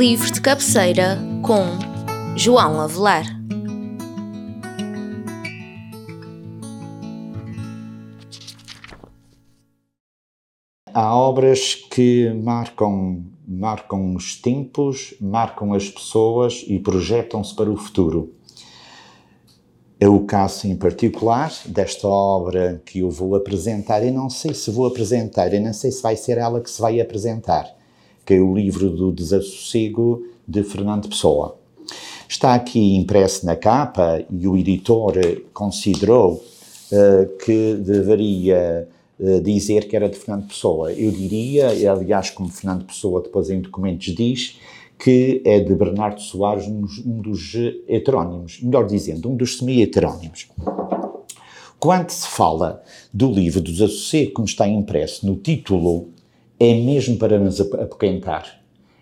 Livro de cabeceira com João Avelar. Há obras que marcam, marcam os tempos, marcam as pessoas e projetam-se para o futuro. É o caso em particular desta obra que eu vou apresentar. Eu não sei se vou apresentar, eu não sei se vai ser ela que se vai apresentar que é o livro do Desassossego de Fernando Pessoa. Está aqui impresso na capa e o editor considerou uh, que deveria uh, dizer que era de Fernando Pessoa. Eu diria, aliás, como Fernando Pessoa depois em documentos diz, que é de Bernardo Soares, um dos heterónimos, melhor dizendo, um dos semi-heterónimos. Quando se fala do livro do Desassossego, como está impresso no título, é mesmo para nos apoquentar.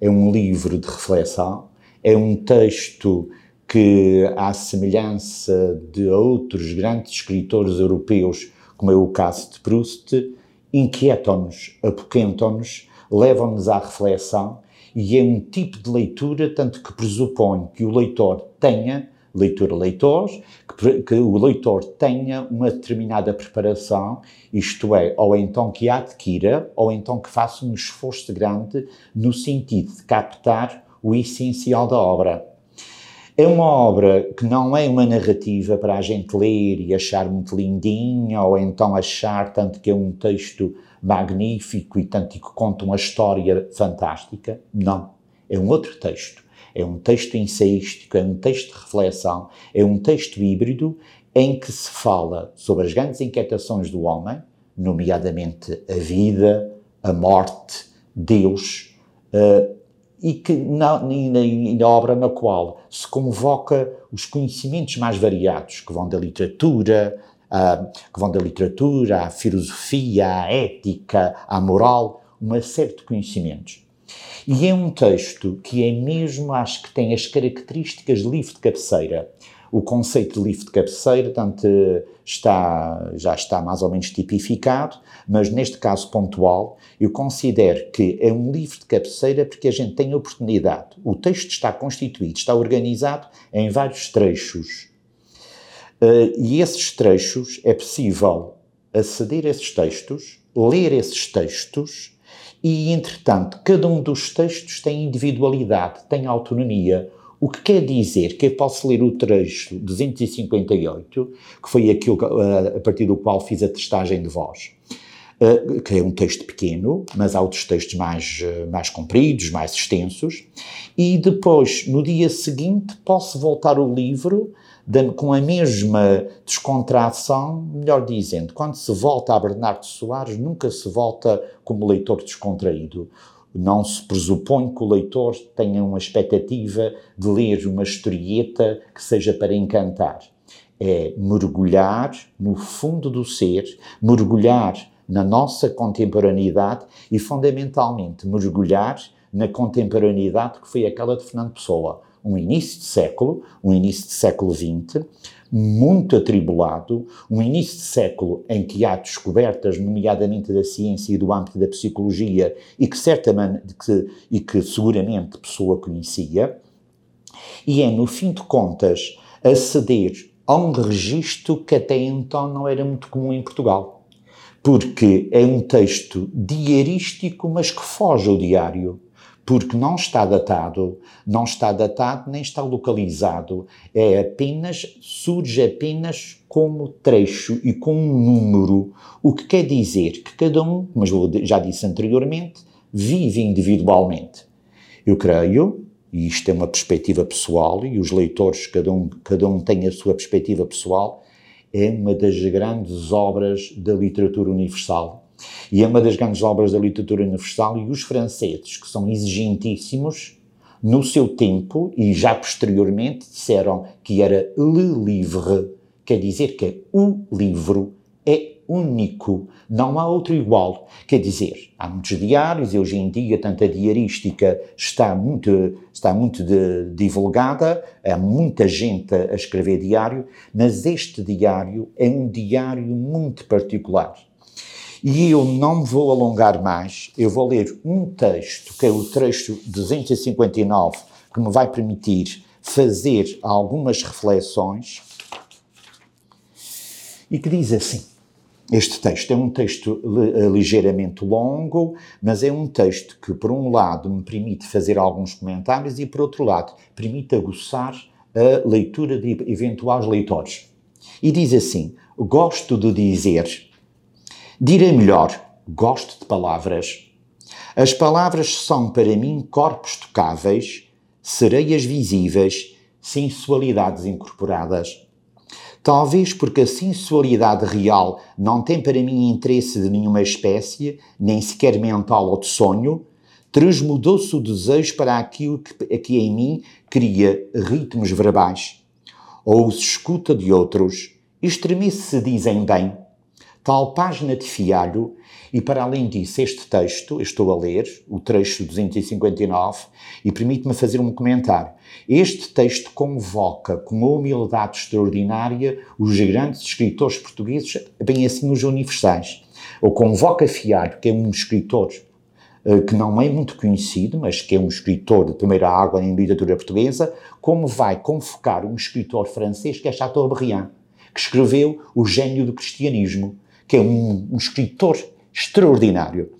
É um livro de reflexão, é um texto que, à semelhança de outros grandes escritores europeus, como é o caso de Proust, inquietam-nos, apoquentam-nos, levam-nos à reflexão e é um tipo de leitura, tanto que pressupõe que o leitor tenha leitor-leitor, que, que, o leitor tenha uma determinada preparação, isto é, ou então que a adquira, ou então que faça um esforço grande no sentido de captar o essencial da obra. É uma obra que não é uma narrativa para a gente ler e achar muito lindinha, ou então achar tanto que é um texto magnífico e tanto que conta uma história fantástica. Não. É um outro texto é um texto ensaístico, é um texto de reflexão, é um texto híbrido em que se fala sobre as grandes inquietações do homem, nomeadamente a vida, a morte, Deus, uh, e que na, na, na, obra na qual se convoca os conhecimentos mais variados, que vão da literatura, que vão da literatura à filosofia, à ética, à moral, uma série de conhecimentos. E é um texto que é mesmo, acho que tem as características de livro de cabeceira. O conceito de livro de cabeceira tanto está, já está mais ou menos tipificado, mas neste caso pontual, eu considero que é um livro de cabeceira porque a gente tem a oportunidade. O texto está constituído, está organizado em vários trechos. Uh, e esses trechos é possível aceder a esses textos, ler esses textos e, entretanto, cada um dos textos tem individualidade, tem autonomia. O que quer dizer que eu posso ler o trecho 258, que foi aquilo eh, a partir do qual fiz a testagem de voz, eh, que é um texto pequeno, mas há outros textos mais, eh, mais compridos, mais extensos, e depois, no dia seguinte, posso voltar o livro com a mesma descontração, melhor dizendo, quando se volta a Bernardo Soares, nunca se volta como leitor descontraído. Não se pressupõe que o leitor tenha uma expectativa de ler uma historieta que seja para encantar. É mergulhar no fundo do ser, mergulhar na nossa contemporaneidade e, fundamentalmente, mergulhar na contemporaneidade que foi aquela de Fernando Pessoa um início de século, um início de século XX, muito atribulado, um início de século em que há descobertas, nomeadamente da ciência e do âmbito da psicologia, e que, certamente, que, e que seguramente Pessoa conhecia, e é, no fim de contas, aceder a um registro que até então não era muito comum em Portugal. Porque é um texto diarístico, mas que foge ao diário porque não está datado, não está datado nem está localizado, é apenas, surge apenas como trecho e com um número, o que quer dizer que cada um, eu já disse anteriormente, vive individualmente. Eu creio, e isto é uma perspectiva pessoal, e os leitores, cada um, cada um tem a sua perspectiva pessoal, é uma das grandes obras da literatura universal e é uma das grandes obras da literatura universal, e os franceses, que são exigentíssimos, no seu tempo e já posteriormente disseram que era le livre, quer dizer que é o livro é único, não há outro igual. Quer dizer, há muitos diários e hoje em dia tanta diarística está muito, está muito de, divulgada, há muita gente a escrever diário, mas este diário é um diário muito particular E eu não vou alongar mais, eu vou ler um texto, que é o texto 259, que me vai permitir fazer algumas reflexões, e que diz assim: este texto é um texto ligeiramente longo, mas é um texto que, por um lado, me permite fazer alguns comentários e, por outro lado, permite aguçar a leitura de eventuais leitores. E diz assim: Gosto de dizer Direi melhor, gosto de palavras. As palavras são para mim corpos tocáveis, sereias visíveis, sensualidades incorporadas. Talvez porque a sensualidade real não tem para mim interesse de nenhuma espécie, nem sequer mental ou de sonho, transmudou-se o desejo para aquilo que, que em mim cria ritmos verbais. Ou se escuta de outros, estremece se dizem bem, tal página de fialho, e para além disso, este texto, estou a ler, o trecho 259, e permite-me fazer um comentário. Este texto convoca com uma humildade extraordinária os grandes escritores portugueses, bem assim os universais. Ou convoca Fialho, que é um escritor uh, que não é muito conhecido, mas que é um escritor de primeira água em literatura portuguesa, como vai convocar um escritor francês que é Chateaubriand, que escreveu O Gênio do Cristianismo que é um, um escritor extraordinário.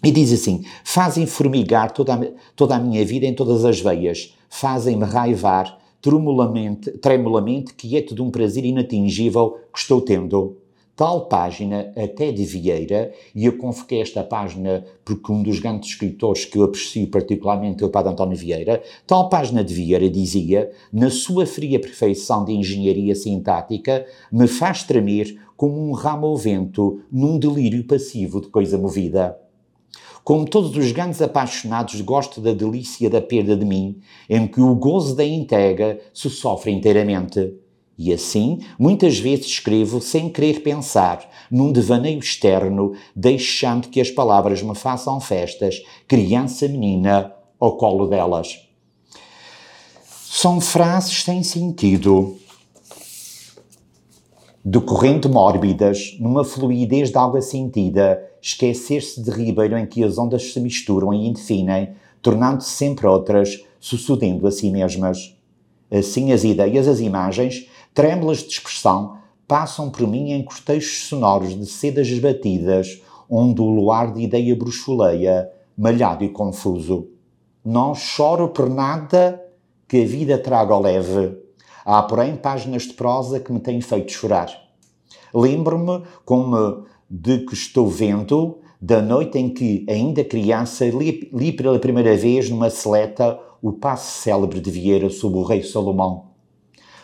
E diz assim: fazem formigar toda a, toda a minha vida em todas as veias, fazem-me raivar tremulamente, tremulamente, quieto de um prazer inatingível que estou tendo. Tal página, até de Vieira, e eu convoquei esta página porque um dos grandes escritores que eu aprecio particularmente é o Padre António Vieira, tal página de Vieira dizia, na sua fria perfeição de engenharia sintática, me faz tremer como um ramo ao vento num delírio passivo de coisa movida. Como todos os grandes apaixonados, gosto da delícia da perda de mim, em que o gozo da entrega se sofre inteiramente. E assim, muitas vezes escrevo sem querer pensar, num devaneio externo, deixando que as palavras me façam festas, criança menina, ao colo delas. São frases sem sentido, decorrente mórbidas, numa fluidez de água sentida, esquecer-se de ribeiro em que as ondas se misturam e indefinem, tornando-se sempre outras, sucedendo a si mesmas. Assim as ideias, as imagens, trêmulas de expressão, passam por mim em cortejos sonoros de sedas esbatidas, onde o luar de ideia bruxuleia, malhado e confuso. Não choro por nada que a vida traga ao leve, Há, porém, páginas de prosa que me têm feito chorar. Lembro-me como de que estou vendo da noite em que, ainda criança, li, li pela primeira vez numa seleta o passo célebre de Vieira sobre o rei Salomão.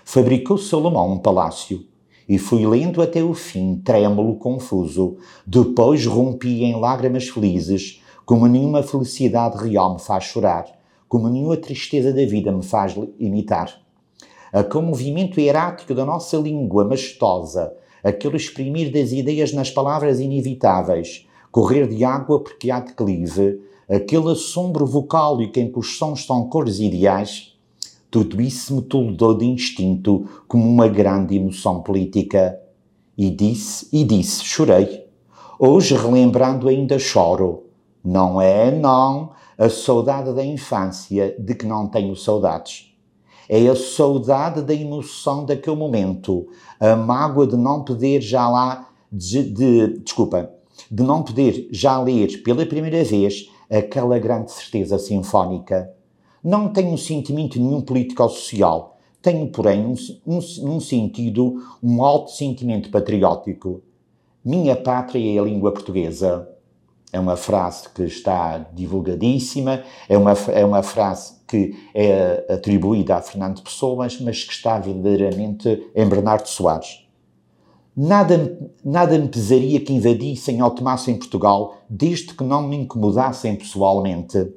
Fabricou Salomão um palácio e fui lendo até o fim, trêmulo, confuso. Depois rompi em lágrimas felizes, como nenhuma felicidade real me faz chorar, como nenhuma tristeza da vida me faz imitar aquele movimento erático da nossa língua majestosa, aquele exprimir das ideias nas palavras inevitáveis, correr de água porque há declive, aquele assombro vocálico em que os sons são cores ideais, tudo isso me toldou de instinto como uma grande emoção política. E disse, e disse, chorei. Hoje, relembrando, ainda choro. Não é, não, a saudade da infância de que não tenho saudades é a saudade da emoção daquele momento, a mágoa de não poder já lá, de, de, desculpa, de não poder já ler pela primeira vez aquela grande certeza sinfónica. Não tenho sentimento nenhum político ou social, tenho, porém, um, um, um sentido, um alto sentimento patriótico. Minha pátria é a língua portuguesa. É uma frase que está divulgadíssima, é uma, é uma frase que é atribuída a Fernando Pessoas, mas que está verdadeiramente em Bernardo Soares. Nada, nada me pesaria que invadissem ou tomassem Portugal, desde que não me incomodassem pessoalmente.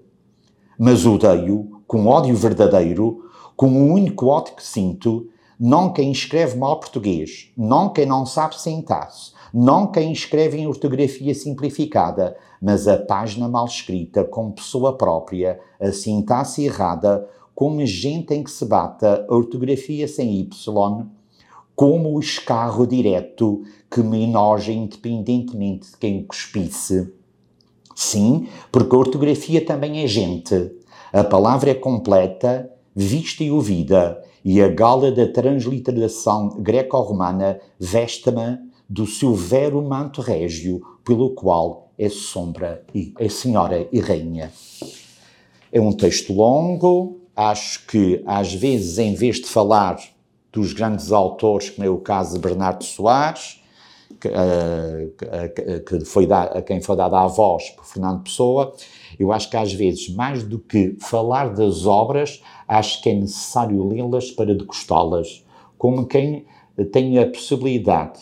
Mas odeio, com ódio verdadeiro, com o único ódio que sinto, não quem escreve mal português, não quem não sabe sentar-se, não quem escreve em ortografia simplificada, mas a página mal escrita, com pessoa própria, a sintaxe errada, com gente em que se bata, a ortografia sem Y, como o escarro direto que me enoja independentemente de quem cuspisse. Sim, porque a ortografia também é gente. A palavra é completa, vista e ouvida, e a gala da transliteração greco-romana veste-me do seu vero manto régio, pelo qual é sombra e é senhora e rainha. É um texto longo, acho que às vezes, em vez de falar dos grandes autores, como é o caso de Bernardo Soares, que, uh, que foi a quem foi dada a voz por Fernando Pessoa, eu acho que às vezes, mais do que falar das obras, acho que é necessário lê-las para degustá-las, como quem tem a possibilidade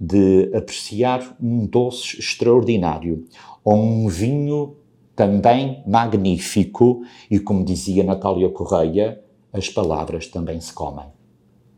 de apreciar um doce extraordinário ou um vinho também magnífico e, como dizia Natália Correia, as palavras também se comem.